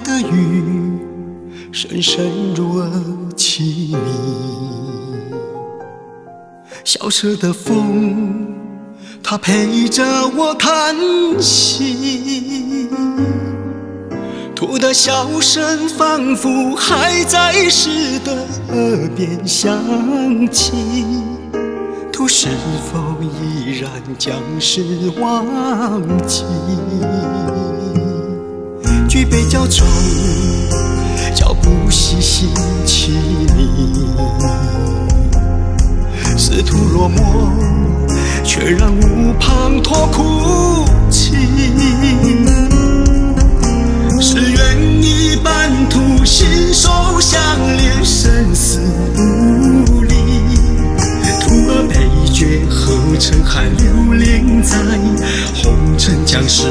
的雨，声声入耳凄迷。萧瑟的风，它陪着我叹息。兔的笑声仿佛还在石的耳边响起，兔是否依然将石忘记？举杯浇愁，脚不熄心起你。仕途落寞，却让无滂托哭泣。是愿意半途，心手相连，生死不离。徒儿悲绝，何曾寒流连在红尘将世。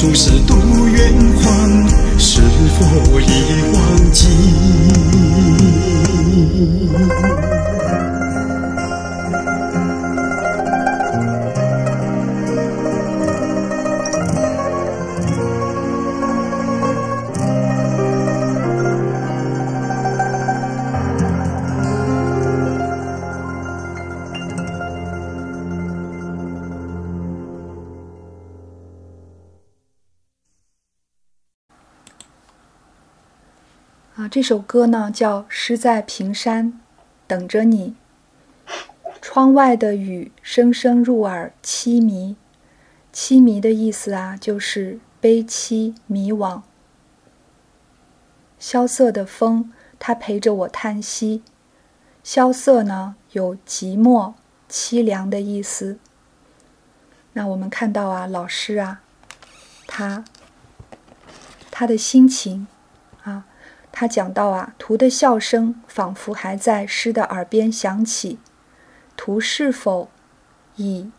注视。首歌呢叫《诗在平山等着你》。窗外的雨声声入耳，凄迷。凄迷的意思啊，就是悲凄迷惘。萧瑟的风，它陪着我叹息。萧瑟呢，有寂寞、凄凉的意思。那我们看到啊，老师啊，他他的心情。他讲到啊，图的笑声仿佛还在诗的耳边响起，图是否已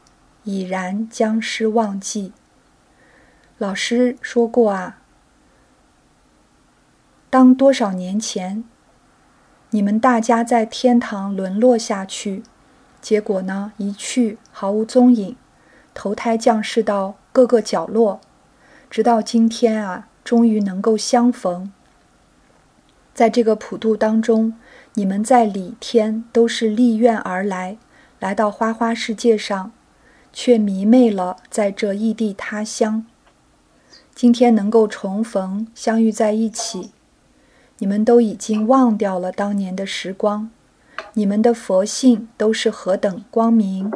已然将诗忘记？老师说过啊，当多少年前，你们大家在天堂沦落下去，结果呢一去毫无踪影，投胎降世到各个角落，直到今天啊，终于能够相逢。在这个普渡当中，你们在里天都是立愿而来，来到花花世界上，却迷昧了在这异地他乡。今天能够重逢，相遇在一起，你们都已经忘掉了当年的时光，你们的佛性都是何等光明，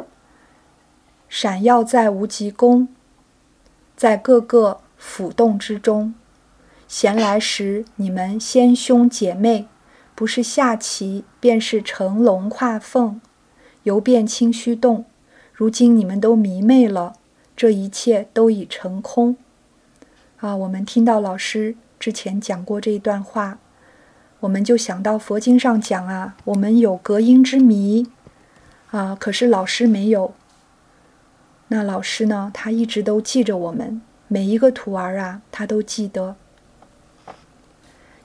闪耀在无极宫，在各个府洞之中。闲来时，你们先兄姐妹，不是下棋，便是乘龙跨凤，游遍清虚洞。如今你们都迷昧了，这一切都已成空。啊，我们听到老师之前讲过这一段话，我们就想到佛经上讲啊，我们有隔音之谜，啊，可是老师没有。那老师呢，他一直都记着我们每一个徒儿啊，他都记得。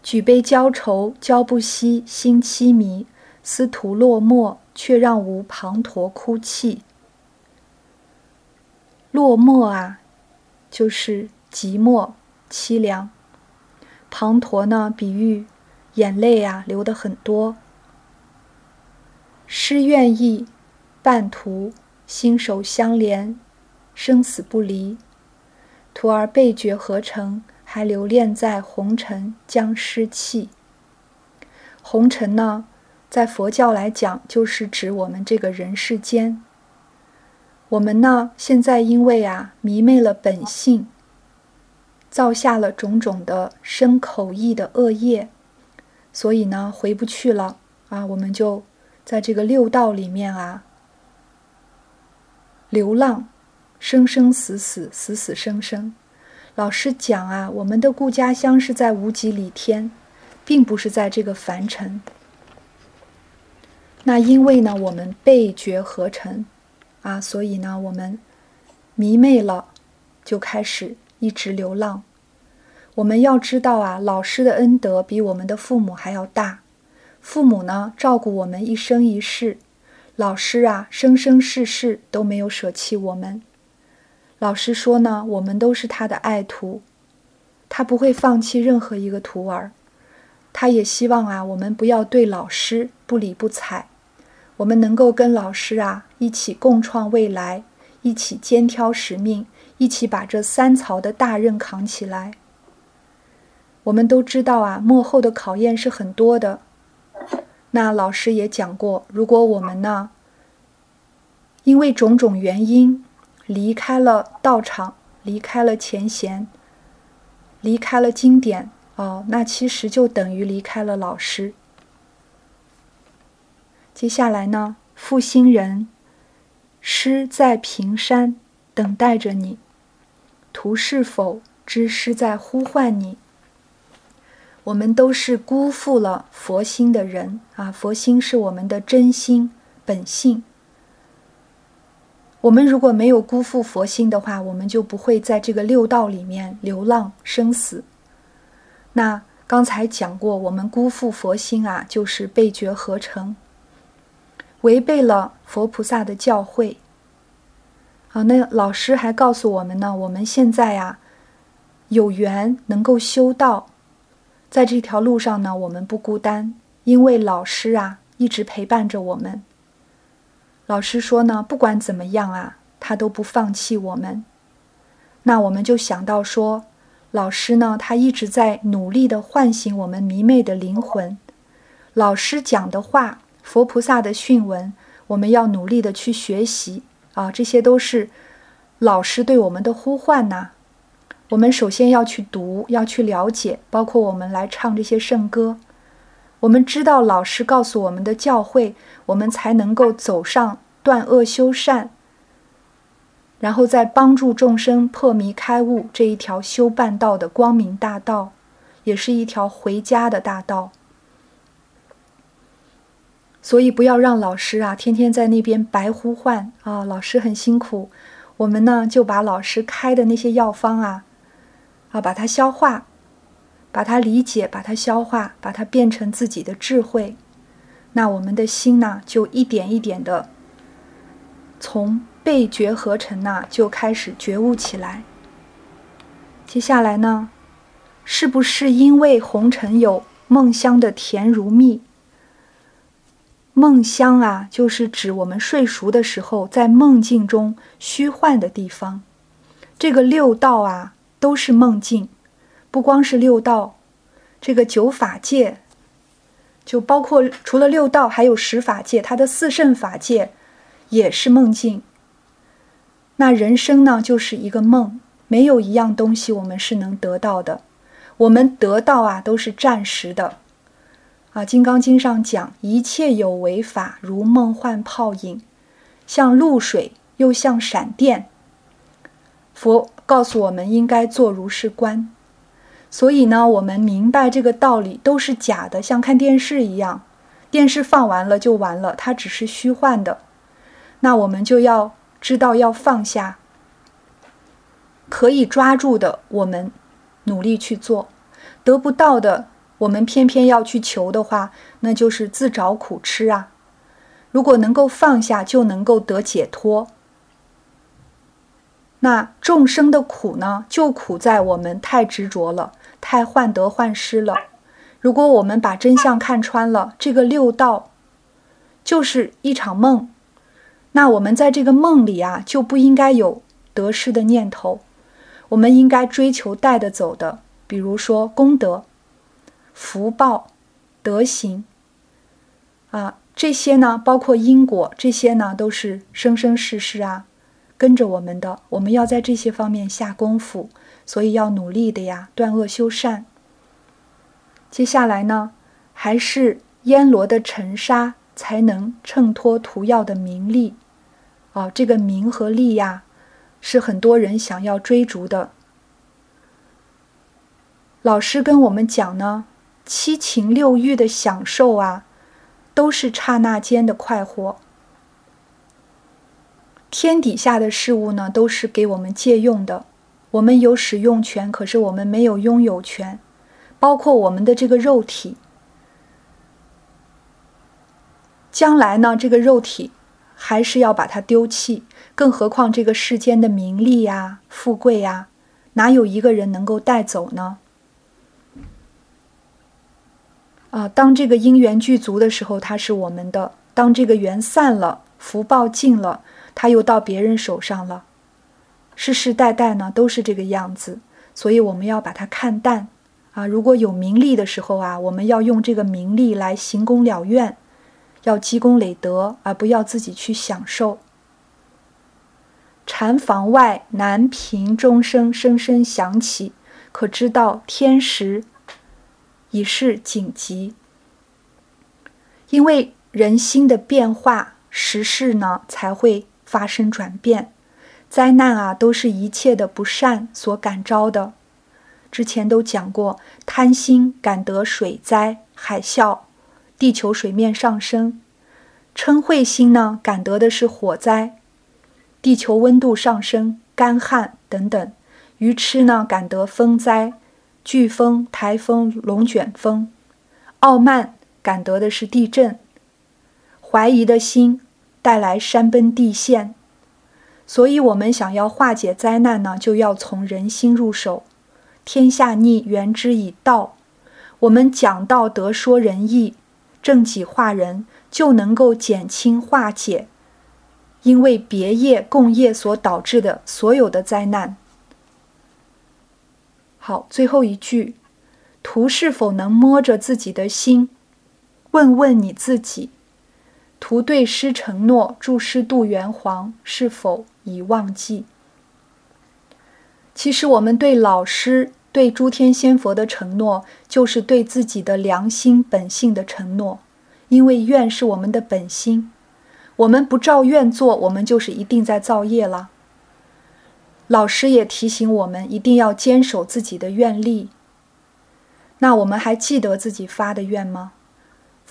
举杯浇愁，浇不息，心凄迷。思徒落寞，却让吾滂沱哭泣。落寞啊，就是寂寞、凄凉。滂沱呢，比喻眼泪啊流的很多。诗愿意，半途心手相连，生死不离。徒儿背觉何成？还留恋在红尘将失弃。红尘呢，在佛教来讲，就是指我们这个人世间。我们呢，现在因为啊迷昧了本性，造下了种种的身口意的恶业，所以呢回不去了啊。我们就在这个六道里面啊流浪，生生死死，死死生生。老师讲啊，我们的故家乡是在无极里天，并不是在这个凡尘。那因为呢，我们背绝合尘，啊，所以呢，我们迷昧了，就开始一直流浪。我们要知道啊，老师的恩德比我们的父母还要大。父母呢，照顾我们一生一世；老师啊，生生世世都没有舍弃我们。老师说呢，我们都是他的爱徒，他不会放弃任何一个徒儿，他也希望啊，我们不要对老师不理不睬，我们能够跟老师啊一起共创未来，一起肩挑使命，一起把这三曹的大任扛起来。我们都知道啊，幕后的考验是很多的。那老师也讲过，如果我们呢，因为种种原因。离开了道场，离开了前贤，离开了经典，哦，那其实就等于离开了老师。接下来呢，负心人，师在平山等待着你，图是否知师在呼唤你？我们都是辜负了佛心的人啊！佛心是我们的真心本性。我们如果没有辜负佛心的话，我们就不会在这个六道里面流浪生死。那刚才讲过，我们辜负佛心啊，就是背绝合成，违背了佛菩萨的教诲。好，那老师还告诉我们呢，我们现在呀有缘能够修道，在这条路上呢，我们不孤单，因为老师啊一直陪伴着我们。老师说呢，不管怎么样啊，他都不放弃我们。那我们就想到说，老师呢，他一直在努力的唤醒我们迷昧的灵魂。老师讲的话，佛菩萨的训文，我们要努力的去学习啊！这些都是老师对我们的呼唤呐。我们首先要去读，要去了解，包括我们来唱这些圣歌。我们知道老师告诉我们的教诲，我们才能够走上断恶修善。然后再帮助众生破迷开悟这一条修办道的光明大道，也是一条回家的大道。所以不要让老师啊天天在那边白呼唤啊，老师很辛苦。我们呢就把老师开的那些药方啊，啊把它消化，把它理解，把它消化，把它变成自己的智慧。那我们的心呢就一点一点的从。被觉合成呐，就开始觉悟起来。接下来呢，是不是因为红尘有梦乡的甜如蜜？梦乡啊，就是指我们睡熟的时候，在梦境中虚幻的地方。这个六道啊，都是梦境，不光是六道，这个九法界，就包括除了六道，还有十法界，它的四圣法界也是梦境。那人生呢，就是一个梦，没有一样东西我们是能得到的。我们得到啊，都是暂时的。啊，《金刚经》上讲，一切有为法，如梦幻泡影，像露水，又像闪电。佛告诉我们，应该做如是观。所以呢，我们明白这个道理都是假的，像看电视一样，电视放完了就完了，它只是虚幻的。那我们就要。知道要放下，可以抓住的，我们努力去做；得不到的，我们偏偏要去求的话，那就是自找苦吃啊！如果能够放下，就能够得解脱。那众生的苦呢，就苦在我们太执着了，太患得患失了。如果我们把真相看穿了，这个六道就是一场梦。那我们在这个梦里啊，就不应该有得失的念头，我们应该追求带得走的，比如说功德、福报、德行啊，这些呢，包括因果，这些呢，都是生生世世啊跟着我们的，我们要在这些方面下功夫，所以要努力的呀，断恶修善。接下来呢，还是烟罗的尘沙。才能衬托涂药的名利，啊，这个名和利呀，是很多人想要追逐的。老师跟我们讲呢，七情六欲的享受啊，都是刹那间的快活。天底下的事物呢，都是给我们借用的，我们有使用权，可是我们没有拥有权，包括我们的这个肉体。将来呢，这个肉体还是要把它丢弃，更何况这个世间的名利呀、富贵呀，哪有一个人能够带走呢？啊，当这个因缘具足的时候，它是我们的；当这个缘散了，福报尽了，它又到别人手上了。世世代代呢，都是这个样子，所以我们要把它看淡啊。如果有名利的时候啊，我们要用这个名利来行功了愿。要积功累德，而不要自己去享受。禅房外，南屏钟声声声响起，可知道天时已是紧急。因为人心的变化，时势呢才会发生转变。灾难啊，都是一切的不善所感召的。之前都讲过，贪心感得水灾、海啸。地球水面上升，嗔恚心呢，感得的是火灾；地球温度上升，干旱等等；愚痴呢，感得风灾，飓风、台风、龙卷风；傲慢感得的是地震；怀疑的心带来山崩地陷。所以，我们想要化解灾难呢，就要从人心入手。天下逆，缘之以道。我们讲道德，说仁义。正己化人，就能够减轻化解，因为别业共业所导致的所有的灾难。好，最后一句，图是否能摸着自己的心，问问你自己，不对师承诺，祝师度元皇，是否已忘记？其实我们对老师、对诸天仙佛的承诺，就是对自己的良心本性的承诺，因为愿是我们的本心。我们不照愿做，我们就是一定在造业了。老师也提醒我们，一定要坚守自己的愿力。那我们还记得自己发的愿吗？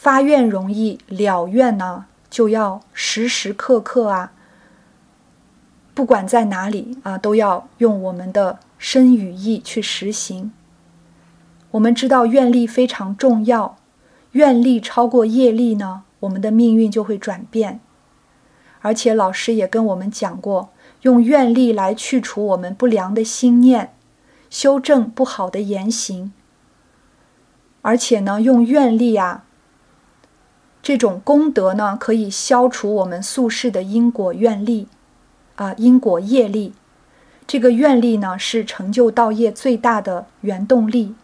发愿容易，了愿呢，就要时时刻刻啊，不管在哪里啊，都要用我们的身语意去实行。我们知道愿力非常重要，愿力超过业力呢，我们的命运就会转变。而且老师也跟我们讲过，用愿力来去除我们不良的心念，修正不好的言行。而且呢，用愿力啊，这种功德呢，可以消除我们宿世的因果愿力，啊，因果业力。这个愿力呢，是成就道业最大的原动力。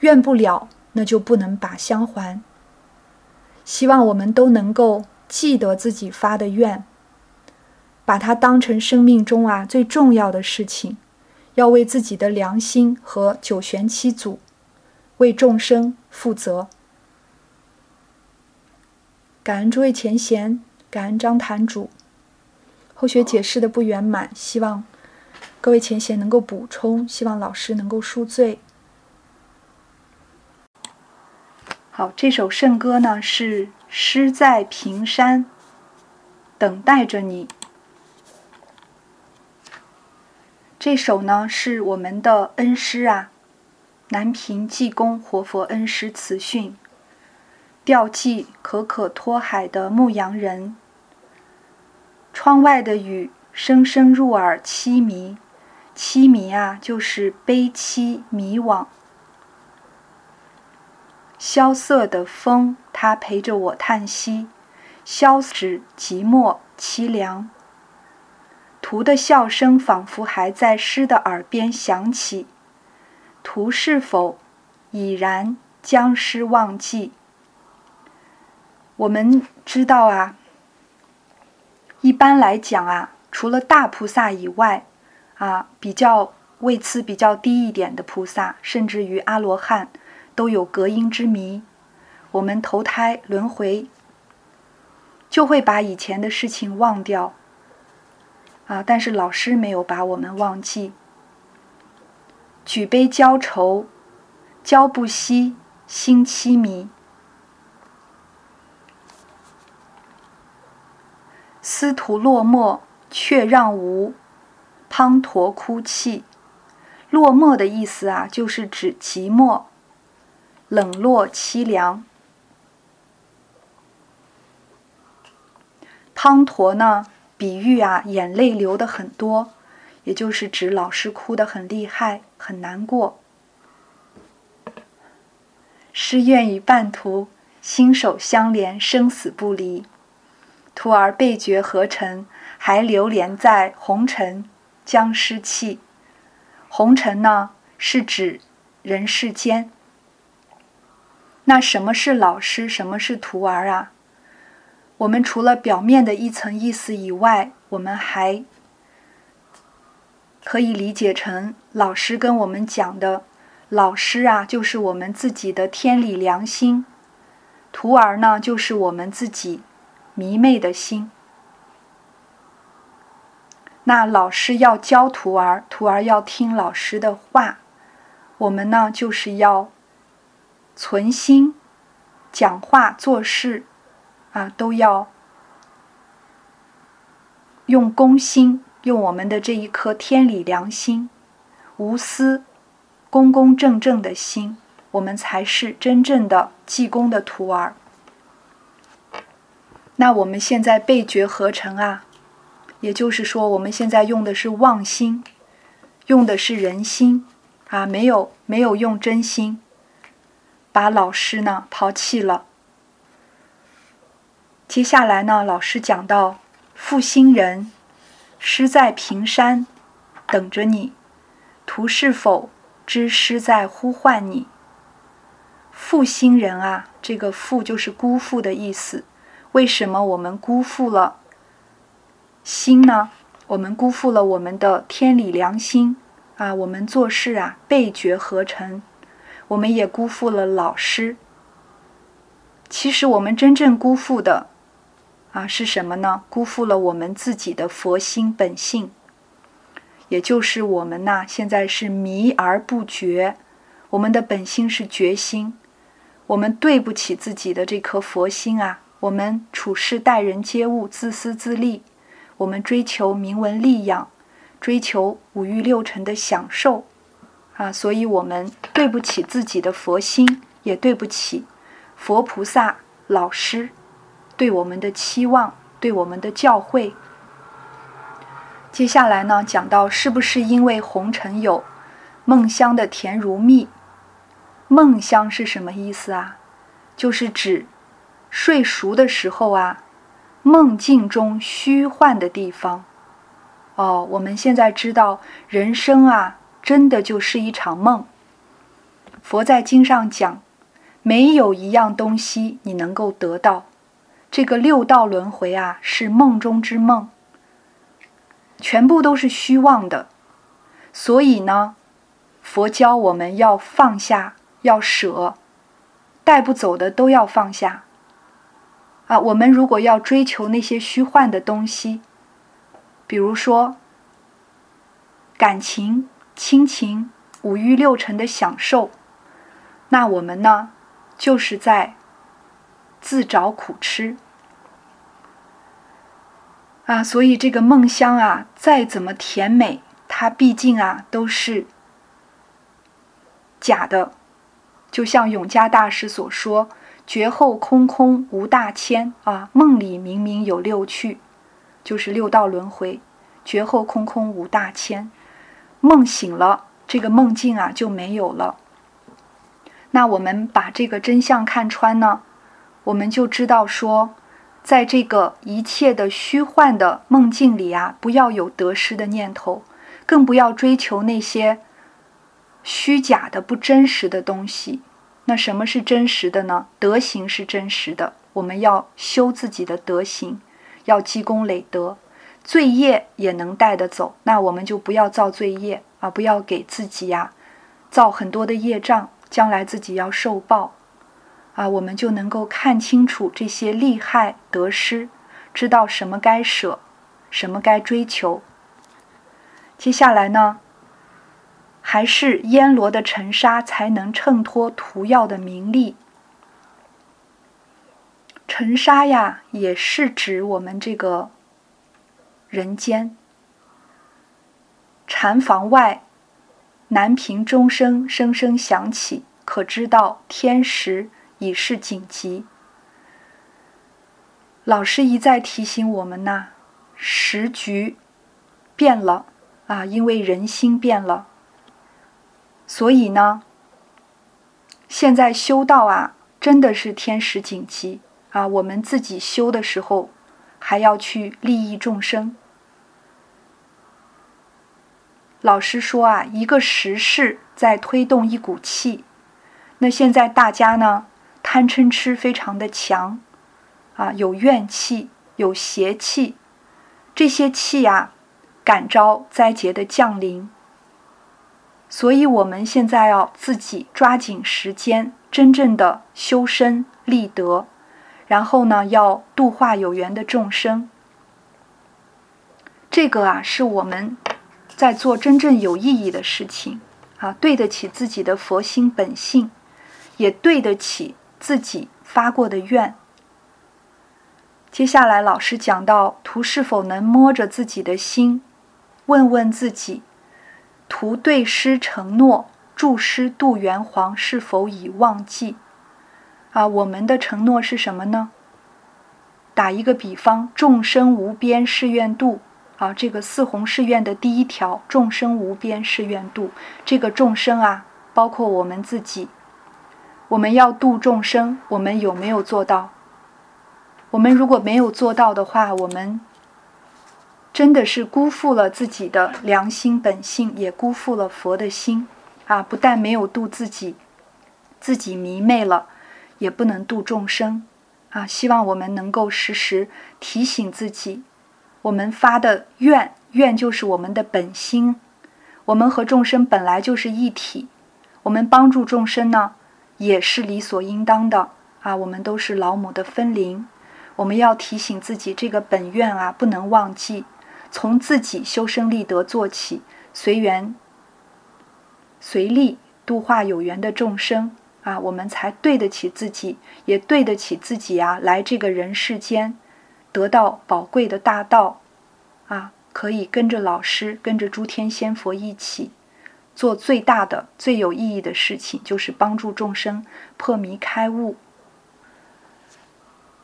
愿不了，那就不能把香还。希望我们都能够。记得自己发的愿，把它当成生命中啊最重要的事情，要为自己的良心和九玄七祖，为众生负责。感恩诸位前贤，感恩张坛主。后学解释的不圆满，希望各位前贤能够补充，希望老师能够恕罪。好，这首圣歌呢是。诗在平山，等待着你。这首呢是我们的恩师啊，南平济公活佛恩师慈训，调寄可可托海的牧羊人。窗外的雨声声入耳凄迷，凄迷啊，就是悲凄迷惘。萧瑟的风，它陪着我叹息，消止寂寞凄凉。图的笑声仿佛还在诗的耳边响起，图是否已然将诗忘记？我们知道啊，一般来讲啊，除了大菩萨以外，啊，比较位次比较低一点的菩萨，甚至于阿罗汉。都有隔音之谜，我们投胎轮回就会把以前的事情忘掉啊！但是老师没有把我们忘记。举杯浇愁，浇不息，心凄迷。司徒落寞，却让无滂沱哭泣。落寞的意思啊，就是指寂寞。冷落凄凉，滂沱呢？比喻啊，眼泪流的很多，也就是指老师哭的很厉害，很难过。师愿与半途心手相连，生死不离。徒儿被觉何尘？还流连在红尘，将失气。红尘呢，是指人世间。那什么是老师？什么是徒儿啊？我们除了表面的一层意思以外，我们还可以理解成老师跟我们讲的，老师啊，就是我们自己的天理良心；徒儿呢，就是我们自己迷昧的心。那老师要教徒儿，徒儿要听老师的话，我们呢，就是要。存心，讲话做事，啊，都要用公心，用我们的这一颗天理良心，无私、公公正正的心，我们才是真正的济公的徒儿。那我们现在被觉合成啊，也就是说，我们现在用的是妄心，用的是人心，啊，没有没有用真心。把老师呢抛弃了。接下来呢，老师讲到负心人，师在平山等着你，图是否知师在呼唤你。负心人啊，这个负就是辜负的意思。为什么我们辜负了心呢？我们辜负了我们的天理良心啊！我们做事啊，背绝合成，我们也辜负了老师。其实我们真正辜负的啊是什么呢？辜负了我们自己的佛心本性，也就是我们呐，现在是迷而不觉，我们的本心是觉心，我们对不起自己的这颗佛心啊！我们处事待人接物自私自利。我们追求名闻利养，追求五欲六尘的享受，啊，所以我们对不起自己的佛心，也对不起佛菩萨老师对我们的期望，对我们的教诲。接下来呢，讲到是不是因为红尘有梦乡的甜如蜜？梦乡是什么意思啊？就是指睡熟的时候啊。梦境中虚幻的地方，哦，我们现在知道人生啊，真的就是一场梦。佛在经上讲，没有一样东西你能够得到。这个六道轮回啊，是梦中之梦，全部都是虚妄的。所以呢，佛教我们要放下，要舍，带不走的都要放下。啊，我们如果要追求那些虚幻的东西，比如说感情、亲情、五欲六尘的享受，那我们呢，就是在自找苦吃。啊，所以这个梦乡啊，再怎么甜美，它毕竟啊都是假的，就像永嘉大师所说。觉后空空无大千啊，梦里明明有六趣，就是六道轮回。觉后空空无大千，梦醒了，这个梦境啊就没有了。那我们把这个真相看穿呢，我们就知道说，在这个一切的虚幻的梦境里啊，不要有得失的念头，更不要追求那些虚假的、不真实的东西。那什么是真实的呢？德行是真实的，我们要修自己的德行，要积功累德，罪业也能带得走。那我们就不要造罪业啊，不要给自己呀造很多的业障，将来自己要受报啊。我们就能够看清楚这些利害得失，知道什么该舍，什么该追求。接下来呢？还是烟罗的尘沙才能衬托涂药的名利。尘沙呀，也是指我们这个人间。禅房外，南屏钟声声声响起，可知道天时已是紧急。老师一再提醒我们呐，时局变了啊，因为人心变了。所以呢，现在修道啊，真的是天时紧急啊！我们自己修的时候，还要去利益众生。老师说啊，一个时势在推动一股气，那现在大家呢，贪嗔痴非常的强，啊，有怨气，有邪气，这些气呀，感召灾劫的降临。所以，我们现在要自己抓紧时间，真正的修身立德，然后呢，要度化有缘的众生。这个啊，是我们在做真正有意义的事情啊，对得起自己的佛心本性，也对得起自己发过的愿。接下来，老师讲到，图是否能摸着自己的心，问问自己。图对师承诺，助师渡元皇，是否已忘记？啊，我们的承诺是什么呢？打一个比方，众生无边誓愿度。啊，这个四弘誓愿的第一条，众生无边誓愿度。这个众生啊，包括我们自己，我们要度众生，我们有没有做到？我们如果没有做到的话，我们。真的是辜负了自己的良心本性，也辜负了佛的心。啊，不但没有度自己，自己迷昧了，也不能度众生啊。希望我们能够时时提醒自己，我们发的愿，愿就是我们的本心。我们和众生本来就是一体，我们帮助众生呢，也是理所应当的啊。我们都是老母的分灵，我们要提醒自己这个本愿啊，不能忘记，从自己修身立德做起，随缘。随力度化有缘的众生啊，我们才对得起自己，也对得起自己啊！来这个人世间，得到宝贵的大道啊，可以跟着老师，跟着诸天仙佛一起做最大的、最有意义的事情，就是帮助众生破迷开悟。